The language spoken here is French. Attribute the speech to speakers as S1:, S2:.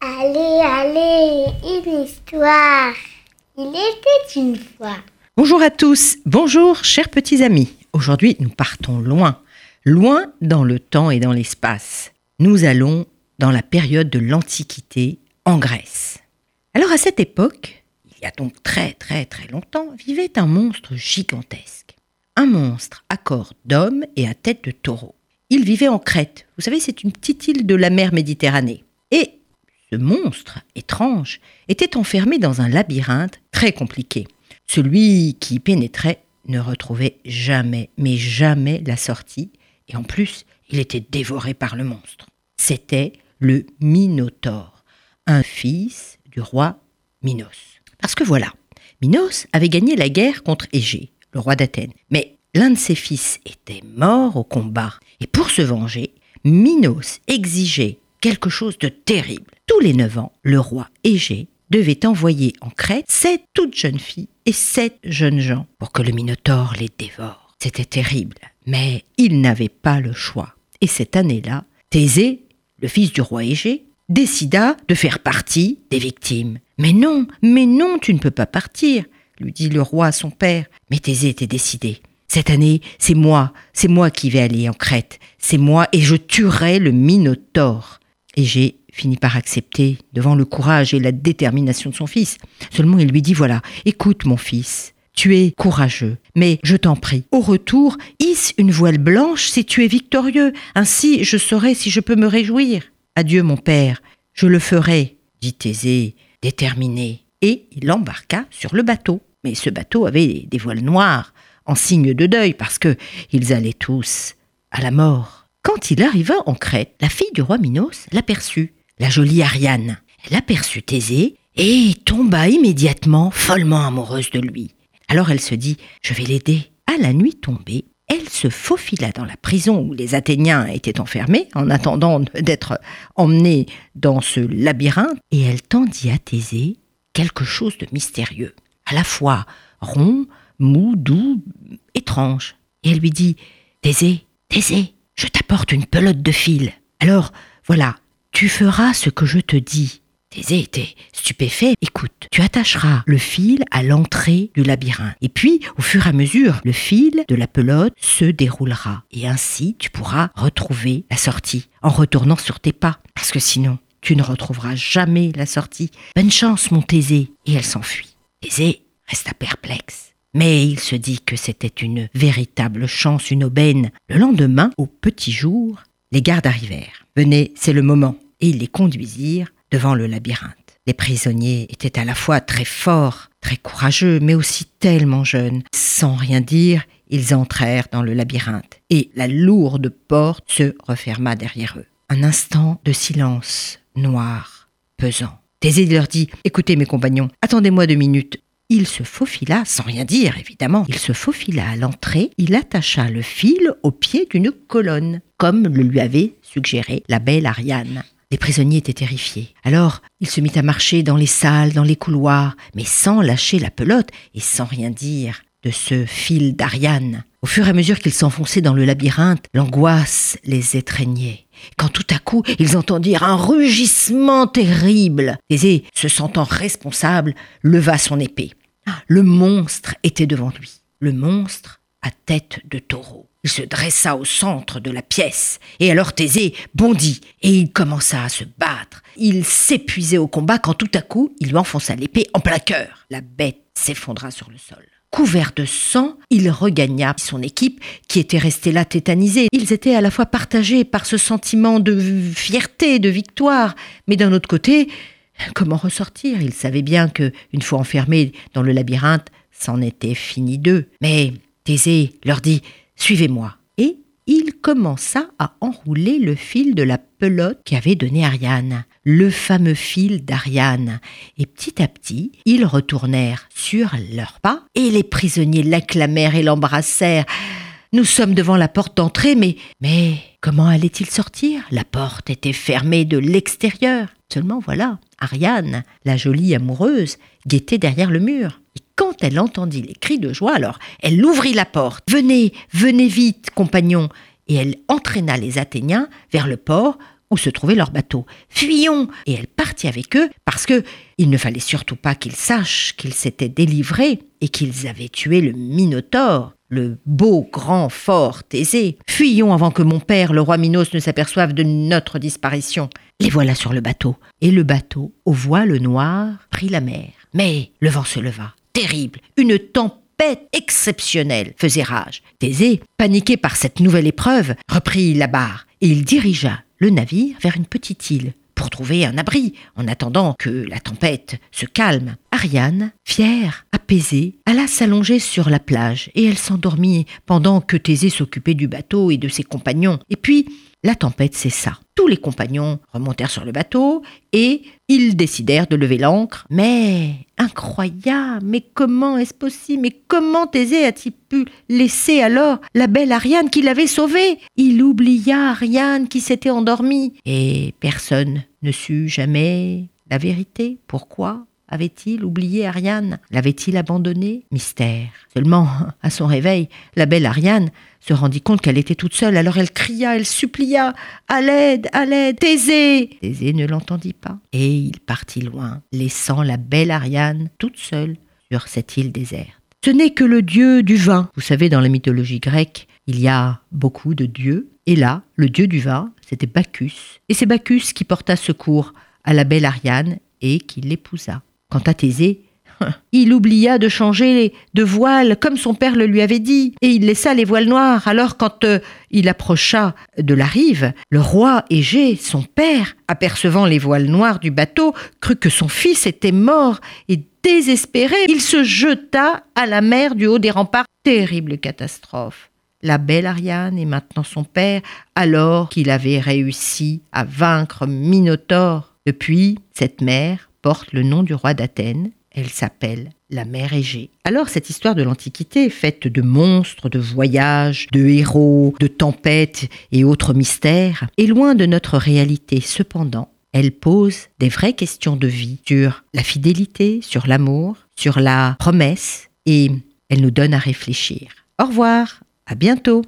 S1: Allez, allez, une histoire. Il était une fois.
S2: Bonjour à tous, bonjour chers petits amis. Aujourd'hui nous partons loin, loin dans le temps et dans l'espace. Nous allons dans la période de l'Antiquité en Grèce. Alors à cette époque, il y a donc très très très longtemps, vivait un monstre gigantesque. Un monstre à corps d'homme et à tête de taureau. Il vivait en Crète. Vous savez, c'est une petite île de la mer Méditerranée. Et ce monstre étrange était enfermé dans un labyrinthe très compliqué. Celui qui y pénétrait ne retrouvait jamais, mais jamais la sortie, et en plus, il était dévoré par le monstre. C'était le Minotaure, un fils du roi Minos. Parce que voilà, Minos avait gagné la guerre contre Égée, roi d'Athènes, mais l'un de ses fils était mort au combat, et pour se venger, Minos exigeait quelque chose de terrible. Tous les neuf ans, le roi Égée devait envoyer en Crète sept toutes jeunes filles et sept jeunes gens pour que le Minotaure les dévore. C'était terrible, mais il n'avait pas le choix. Et cette année-là, Thésée, le fils du roi Égée, décida de faire partie des victimes. Mais non, mais non, tu ne peux pas partir, lui dit le roi à son père. Mais Thésée était décidé. Cette année, c'est moi, c'est moi qui vais aller en Crète, c'est moi et je tuerai le Minotaure. Égée finit par accepter devant le courage et la détermination de son fils. Seulement il lui dit voilà, écoute mon fils, tu es courageux, mais je t'en prie, au retour, hisse une voile blanche si tu es victorieux, ainsi je saurai si je peux me réjouir. Adieu mon père, je le ferai, dit Thésée, déterminé, et il embarqua sur le bateau. Mais ce bateau avait des voiles noires, en signe de deuil, parce que ils allaient tous à la mort. Quand il arriva en Crète, la fille du roi Minos l'aperçut la jolie Ariane. Elle aperçut Thésée et tomba immédiatement follement amoureuse de lui. Alors elle se dit Je vais l'aider. À la nuit tombée, elle se faufila dans la prison où les Athéniens étaient enfermés en attendant d'être emmenés dans ce labyrinthe et elle tendit à Thésée quelque chose de mystérieux, à la fois rond, mou, doux, étrange. Et elle lui dit Thésée, Thésée, je t'apporte une pelote de fil. Alors, voilà, tu feras ce que je te dis. Thésée était stupéfait. Écoute, tu attacheras le fil à l'entrée du labyrinthe. Et puis, au fur et à mesure, le fil de la pelote se déroulera. Et ainsi, tu pourras retrouver la sortie en retournant sur tes pas. Parce que sinon, tu ne retrouveras jamais la sortie. Bonne chance, mon Thésée. Et elle s'enfuit. Resta perplexe. Mais il se dit que c'était une véritable chance, une aubaine. Le lendemain, au petit jour, les gardes arrivèrent. Venez, c'est le moment et ils les conduisirent devant le labyrinthe. Les prisonniers étaient à la fois très forts, très courageux, mais aussi tellement jeunes. Sans rien dire, ils entrèrent dans le labyrinthe, et la lourde porte se referma derrière eux. Un instant de silence noir, pesant. Thésée leur dit Écoutez, mes compagnons, attendez-moi deux minutes. Il se faufila, sans rien dire évidemment, il se faufila à l'entrée, il attacha le fil au pied d'une colonne, comme le lui avait suggéré la belle Ariane. Les prisonniers étaient terrifiés. Alors, il se mit à marcher dans les salles, dans les couloirs, mais sans lâcher la pelote et sans rien dire de ce fil d'Ariane. Au fur et à mesure qu'ils s'enfonçaient dans le labyrinthe, l'angoisse les étreignait. Quand tout à ils entendirent un rugissement terrible. Thésée, se sentant responsable, leva son épée. Le monstre était devant lui. Le monstre à tête de taureau. Il se dressa au centre de la pièce, et alors Thésée bondit, et il commença à se battre. Il s'épuisait au combat quand tout à coup il lui enfonça l'épée en plein cœur. La bête s'effondra sur le sol. Couvert de sang, il regagna son équipe qui était restée là tétanisée. Ils étaient à la fois partagés par ce sentiment de fierté, de victoire, mais d'un autre côté, comment ressortir? Ils savaient bien que, une fois enfermés dans le labyrinthe, c'en était fini d'eux. Mais Thésée leur dit Suivez-moi. Et il commença à enrouler le fil de la pelote qu'avait donné Ariane, le fameux fil d'Ariane. Et petit à petit, ils retournèrent sur leurs pas, et les prisonniers l'acclamèrent et l'embrassèrent. Nous sommes devant la porte d'entrée, mais, mais comment allait-il sortir? La porte était fermée de l'extérieur. Seulement voilà, Ariane, la jolie amoureuse, guettait derrière le mur. Et quand elle entendit les cris de joie, alors elle ouvrit la porte. Venez, venez vite, compagnon. et elle entraîna les Athéniens vers le port se trouvait leur bateau. Fuyons Et elle partit avec eux parce que il ne fallait surtout pas qu'ils sachent qu'ils s'étaient délivrés et qu'ils avaient tué le Minotaure, le beau, grand, fort Thésée. Fuyons avant que mon père, le roi Minos, ne s'aperçoive de notre disparition. Les voilà sur le bateau. Et le bateau, aux voiles noires, prit la mer. Mais le vent se leva. Terrible. Une tempête exceptionnelle faisait rage. Thésée, paniqué par cette nouvelle épreuve, reprit la barre et il dirigea le navire vers une petite île pour trouver un abri en attendant que la tempête se calme. Ariane, fière, apaisée, alla s'allonger sur la plage et elle s'endormit pendant que Thésée s'occupait du bateau et de ses compagnons. Et puis, la tempête cessa. Tous les compagnons remontèrent sur le bateau et ils décidèrent de lever l'ancre. Mais incroyable, mais comment est-ce possible? Mais comment Thésée a-t-il pu laisser alors la belle Ariane qui l'avait sauvée? Il oublia Ariane qui s'était endormie. Et personne ne sut jamais la vérité. Pourquoi? Avait-il oublié Ariane? L'avait-il abandonnée? Mystère. Seulement, à son réveil, la belle Ariane se rendit compte qu'elle était toute seule, alors elle cria, elle supplia À l'aide, à l'aide, Thésée Thésée ne l'entendit pas, et il partit loin, laissant la belle Ariane toute seule sur cette île déserte. Ce n'est que le dieu du vin. Vous savez, dans la mythologie grecque, il y a beaucoup de dieux, et là, le dieu du vin, c'était Bacchus. Et c'est Bacchus qui porta secours à la belle Ariane et qui l'épousa. Quant à Thésée, il oublia de changer de voile comme son père le lui avait dit, et il laissa les voiles noires. Alors quand euh, il approcha de la rive, le roi Égée, son père, apercevant les voiles noires du bateau, crut que son fils était mort, et désespéré, il se jeta à la mer du haut des remparts. Terrible catastrophe. La belle Ariane et maintenant son père, alors qu'il avait réussi à vaincre Minotaure. Depuis, cette mer porte le nom du roi d'Athènes. Elle s'appelle la mer Égée. Alors cette histoire de l'Antiquité, faite de monstres, de voyages, de héros, de tempêtes et autres mystères, est loin de notre réalité. Cependant, elle pose des vraies questions de vie sur la fidélité, sur l'amour, sur la promesse, et elle nous donne à réfléchir. Au revoir, à bientôt.